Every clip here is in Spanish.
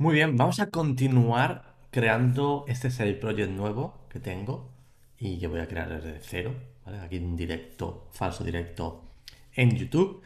Muy bien, vamos a continuar creando este side project nuevo que tengo y que voy a crear desde cero, ¿vale? Aquí en directo, falso directo en YouTube.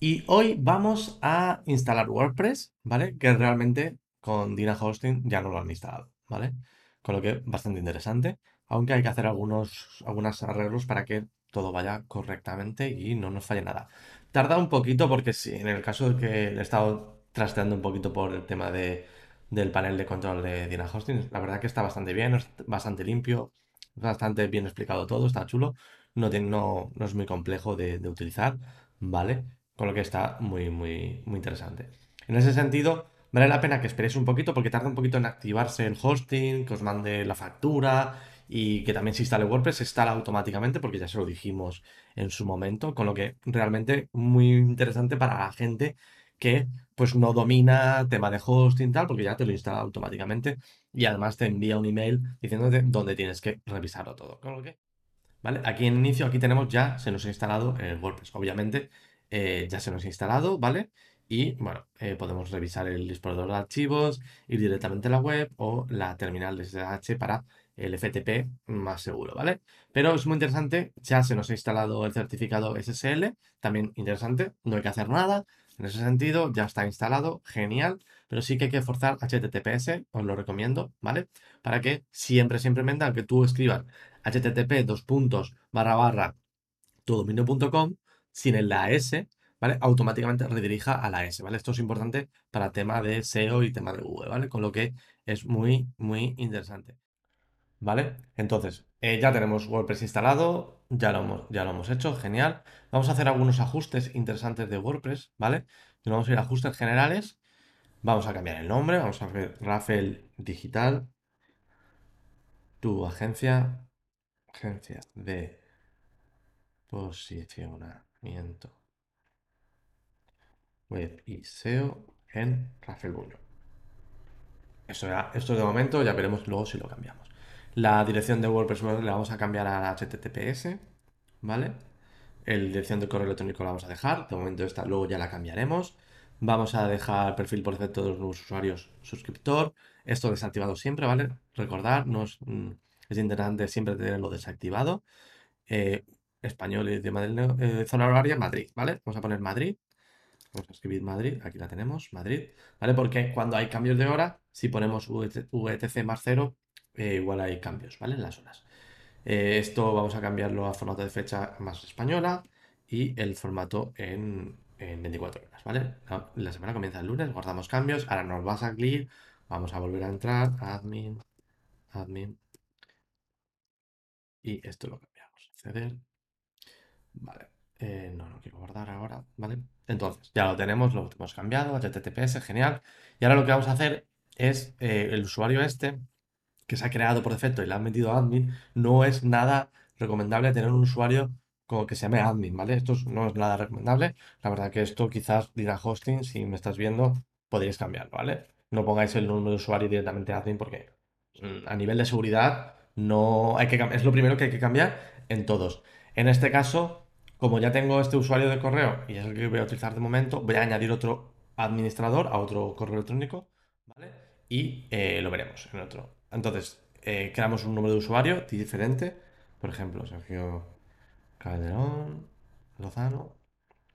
Y hoy vamos a instalar WordPress, ¿vale? Que realmente con Dina Hosting ya no lo han instalado, ¿vale? Con lo que bastante interesante, aunque hay que hacer algunos, algunos arreglos para que todo vaya correctamente y no nos falle nada. Tarda un poquito porque si en el caso de que he estado trasteando un poquito por el tema de, del panel de control de Dina Hosting, la verdad que está bastante bien, es bastante limpio, bastante bien explicado todo, está chulo, no, tiene, no, no es muy complejo de, de utilizar, ¿vale? Con lo que está muy, muy, muy interesante. En ese sentido, vale la pena que esperéis un poquito porque tarda un poquito en activarse el hosting, que os mande la factura y que también se instale WordPress, se instala automáticamente porque ya se lo dijimos en su momento, con lo que realmente muy interesante para la gente que pues no domina tema de hosting tal, porque ya te lo instala automáticamente y además te envía un email diciéndote dónde tienes que revisarlo todo. ¿vale? Aquí en inicio, aquí tenemos ya, se nos ha instalado el WordPress. Obviamente eh, ya se nos ha instalado, ¿vale? Y bueno, eh, podemos revisar el explorador de archivos, ir directamente a la web o la terminal de SSH para el FTP más seguro, ¿vale? Pero es muy interesante, ya se nos ha instalado el certificado SSL, también interesante, no hay que hacer nada, en ese sentido ya está instalado, genial, pero sí que hay que forzar HTTPS, os lo recomiendo, ¿vale? Para que siempre, siempre, aunque tú escribas http dos puntos barra barra tudominio.com sin el la S, ¿vale? Automáticamente redirija a la S, ¿vale? Esto es importante para tema de SEO y tema de Google, ¿vale? Con lo que es muy, muy interesante. ¿Vale? Entonces, eh, ya tenemos WordPress instalado, ya lo, hemos, ya lo hemos hecho, genial. Vamos a hacer algunos ajustes interesantes de WordPress, ¿vale? vamos a ir a ajustes generales, vamos a cambiar el nombre, vamos a ver Rafael Digital, tu agencia, agencia de posicionamiento web y SEO en Rafael Bullo. Esto, ya, esto de momento ya veremos luego si lo cambiamos. La dirección de WordPress la vamos a cambiar a HTTPS, ¿vale? La dirección de correo electrónico la vamos a dejar, de momento esta luego ya la cambiaremos. Vamos a dejar perfil por defecto de los nuevos usuarios suscriptor. Esto desactivado siempre, ¿vale? Recordar, mm, es interesante siempre tenerlo desactivado. Eh, español y de Madrid, eh, zona horaria, Madrid, ¿vale? Vamos a poner Madrid. Vamos a escribir Madrid, aquí la tenemos, Madrid, ¿vale? Porque cuando hay cambios de hora, si ponemos VTC más cero, eh, igual hay cambios, ¿vale? En las horas. Eh, esto vamos a cambiarlo a formato de fecha más española y el formato en, 24 horas, ¿vale? La, semana comienza el lunes, guardamos cambios, ahora nos va a salir, vamos a volver a entrar, admin, admin, y esto lo cambiamos, acceder, vale, eh, no, no quiero guardar ahora, ¿vale? Entonces, ya lo tenemos, lo hemos cambiado, HTTPS, genial, y ahora lo que vamos a hacer es el usuario este, que se ha creado por defecto y le han metido admin, no es nada recomendable tener un usuario como que se llame admin, ¿vale? Esto no es nada recomendable. La verdad que esto quizás dirá hosting, si me estás viendo, podéis cambiarlo, ¿vale? No pongáis el número de usuario directamente admin porque mm, a nivel de seguridad no hay que es lo primero que hay que cambiar en todos. En este caso, como ya tengo este usuario de correo y es el que voy a utilizar de momento, voy a añadir otro administrador a otro correo electrónico, ¿vale? Y eh, lo veremos en otro. Entonces, eh, creamos un número de usuario diferente. Por ejemplo, Sergio Calderón Lozano.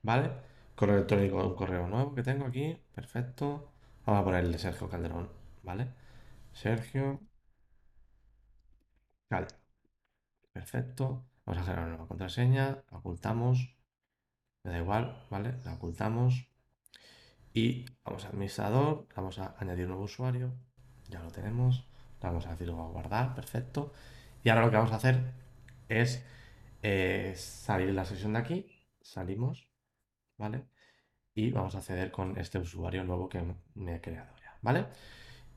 ¿Vale? Correo electrónico, un correo nuevo que tengo aquí. Perfecto. Vamos a poner el de Sergio Calderón. ¿Vale? Sergio Cal. Perfecto. Vamos a generar una nueva contraseña. Ocultamos. Me da igual, ¿vale? La ocultamos. Y vamos a administrador. Vamos a añadir un nuevo usuario. Ya lo tenemos vamos a decirlo a guardar, perfecto. Y ahora lo que vamos a hacer es eh, salir la sesión de aquí, salimos, ¿vale? Y vamos a acceder con este usuario nuevo que me he creado ya, ¿vale?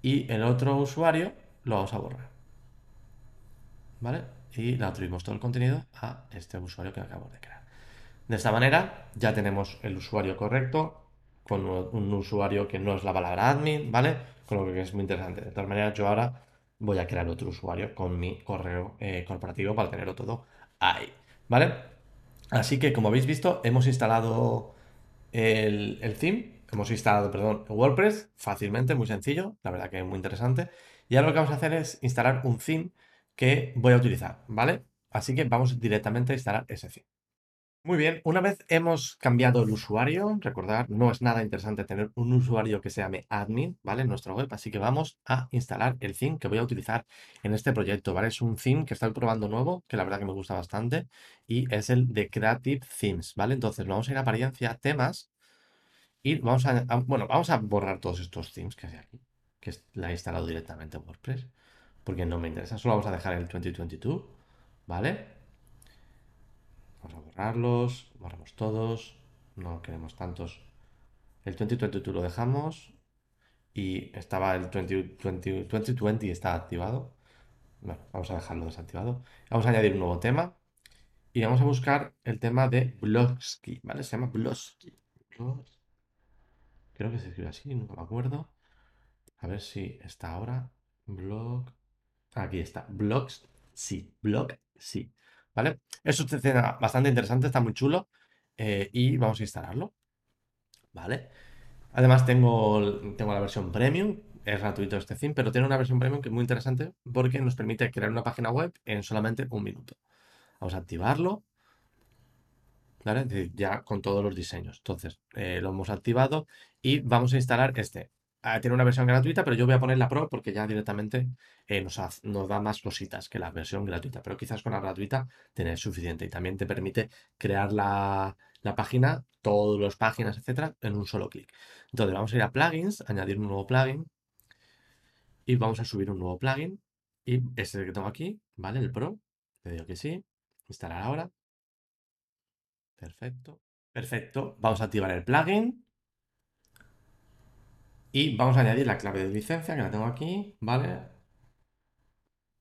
Y el otro usuario lo vamos a borrar, ¿vale? Y le atribuimos todo el contenido a este usuario que acabamos de crear. De esta manera ya tenemos el usuario correcto con un usuario que no es la palabra admin, ¿vale? Con lo que es muy interesante. De todas maneras, yo ahora voy a crear otro usuario con mi correo eh, corporativo para tenerlo todo ahí, ¿vale? Así que como habéis visto, hemos instalado el, el theme, hemos instalado, perdón, WordPress fácilmente, muy sencillo, la verdad que es muy interesante. Y ahora lo que vamos a hacer es instalar un theme que voy a utilizar, ¿vale? Así que vamos directamente a instalar ese theme. Muy bien, una vez hemos cambiado el usuario, recordad, no es nada interesante tener un usuario que se llame admin, ¿vale? En nuestra web, así que vamos a instalar el theme que voy a utilizar en este proyecto, ¿vale? Es un theme que estoy probando nuevo, que la verdad que me gusta bastante, y es el de Creative Themes, ¿vale? Entonces vamos a ir a apariencia, temas, y vamos a, bueno, vamos a borrar todos estos themes que hay aquí, que la he instalado directamente en WordPress, porque no me interesa, solo vamos a dejar el 2022, ¿vale? Vamos a borrarlos, borramos todos, no queremos tantos. El 2022 lo dejamos y estaba el 2020, 2020 está activado. Bueno, vamos a dejarlo desactivado. Vamos a añadir un nuevo tema y vamos a buscar el tema de Blogsky, ¿vale? Se llama Blogsky. Creo que se escribe así, no me acuerdo. A ver si está ahora. Blog. Aquí está. Blogs, sí. Blog, sí. ¿Vale? Es un bastante interesante, está muy chulo. Eh, y vamos a instalarlo. ¿Vale? Además tengo, tengo la versión premium, es gratuito este theme, pero tiene una versión premium que es muy interesante porque nos permite crear una página web en solamente un minuto. Vamos a activarlo. ¿Vale? Ya con todos los diseños. Entonces, eh, lo hemos activado y vamos a instalar este. Tiene una versión gratuita, pero yo voy a poner la Pro porque ya directamente eh, nos, da más cositas que la versión gratuita. Pero quizás con la gratuita tenés suficiente y también te permite crear la, página, todas las páginas, etcétera, en un solo clic. Entonces vamos a ir a plugins, añadir un nuevo plugin y vamos a subir un nuevo plugin. Y este que tengo aquí, ¿vale? El Pro. Le digo que sí. Instalar ahora. Perfecto. Perfecto. Vamos a activar el plugin. Y vamos a añadir la clave de licencia, que la tengo aquí, ¿vale?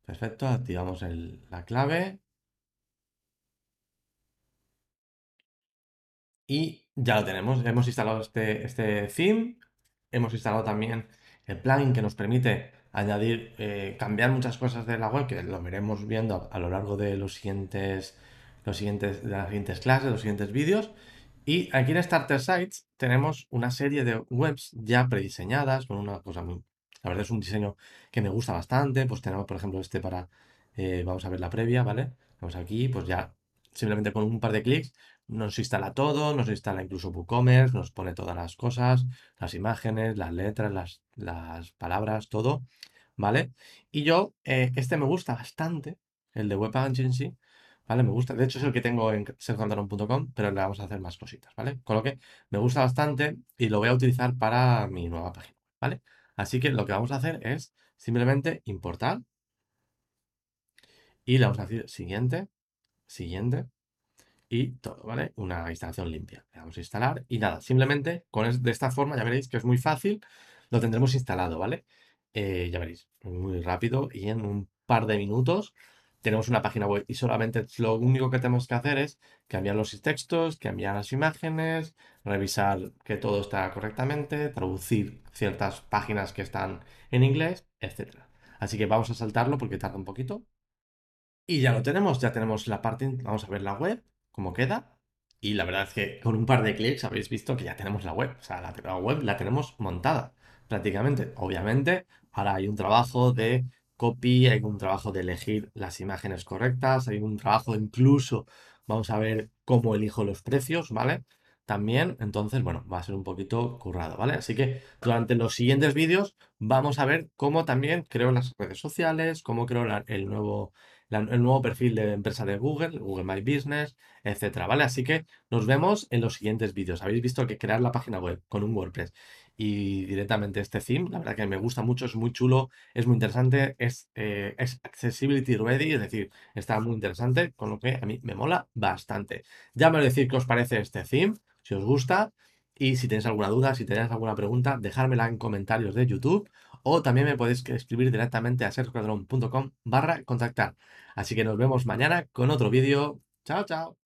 Perfecto, activamos la clave. Y ya lo tenemos, hemos instalado este, este theme, hemos instalado también el plugin que nos permite añadir, eh, cambiar muchas cosas de la web, que lo veremos viendo a, lo largo de los siguientes, los siguientes, de las siguientes clases, los siguientes vídeos. Y aquí en Starter Sites tenemos una serie de webs ya prediseñadas con una cosa muy... La verdad es un diseño que me gusta bastante. Pues tenemos, por ejemplo, este para... Eh, vamos a ver la previa, ¿vale? Vamos aquí, pues ya simplemente con un par de clics nos instala todo, nos instala incluso WooCommerce, nos pone todas las cosas, las imágenes, las letras, las, las palabras, todo, ¿vale? Y yo, eh, este me gusta bastante, el de Web Agency, ¿vale? Me gusta, de hecho es el que tengo en sergioantonio.com, pero le vamos a hacer más cositas, ¿vale? Con lo que me gusta bastante y lo voy a utilizar para mi nueva página, ¿vale? Así que lo que vamos a hacer es simplemente importar y le vamos a decir siguiente, siguiente y todo, ¿vale? Una instalación limpia. Le vamos a instalar y nada, simplemente con de esta forma ya veréis que es muy fácil, lo tendremos instalado, ¿vale? Eh, ya veréis, muy rápido y en un par de minutos tenemos una página web y solamente lo único que tenemos que hacer es cambiar los textos, cambiar las imágenes, revisar que todo está correctamente, traducir ciertas páginas que están en inglés, etc. Así que vamos a saltarlo porque tarda un poquito. Y ya lo tenemos, ya tenemos la parte, vamos a ver la web, cómo queda. Y la verdad es que con un par de clics habéis visto que ya tenemos la web. O sea, la web la tenemos montada prácticamente. Obviamente, ahora hay un trabajo de copy, hay un trabajo de elegir las imágenes correctas, hay un trabajo incluso, vamos a ver cómo elijo los precios, ¿vale? También, entonces, bueno, va a ser un poquito currado, ¿vale? Así que durante los siguientes vídeos vamos a ver cómo también creo las redes sociales, cómo creo el nuevo el nuevo perfil de empresa de Google, Google My Business, etcétera, ¿vale? Así que nos vemos en los siguientes vídeos. Habéis visto que crear la página web con un WordPress y directamente este theme, la verdad que me gusta mucho, es muy chulo, es muy interesante, es, eh, es accessibility ready, es decir, está muy interesante, con lo que a mí me mola bastante. Ya me decir qué os parece este theme, si os gusta, y si tenéis alguna duda, si tenéis alguna pregunta, dejármela en comentarios de YouTube o también me podéis escribir directamente a sergioadron.com barra contactar. Así que nos vemos mañana con otro vídeo. Chao, chao.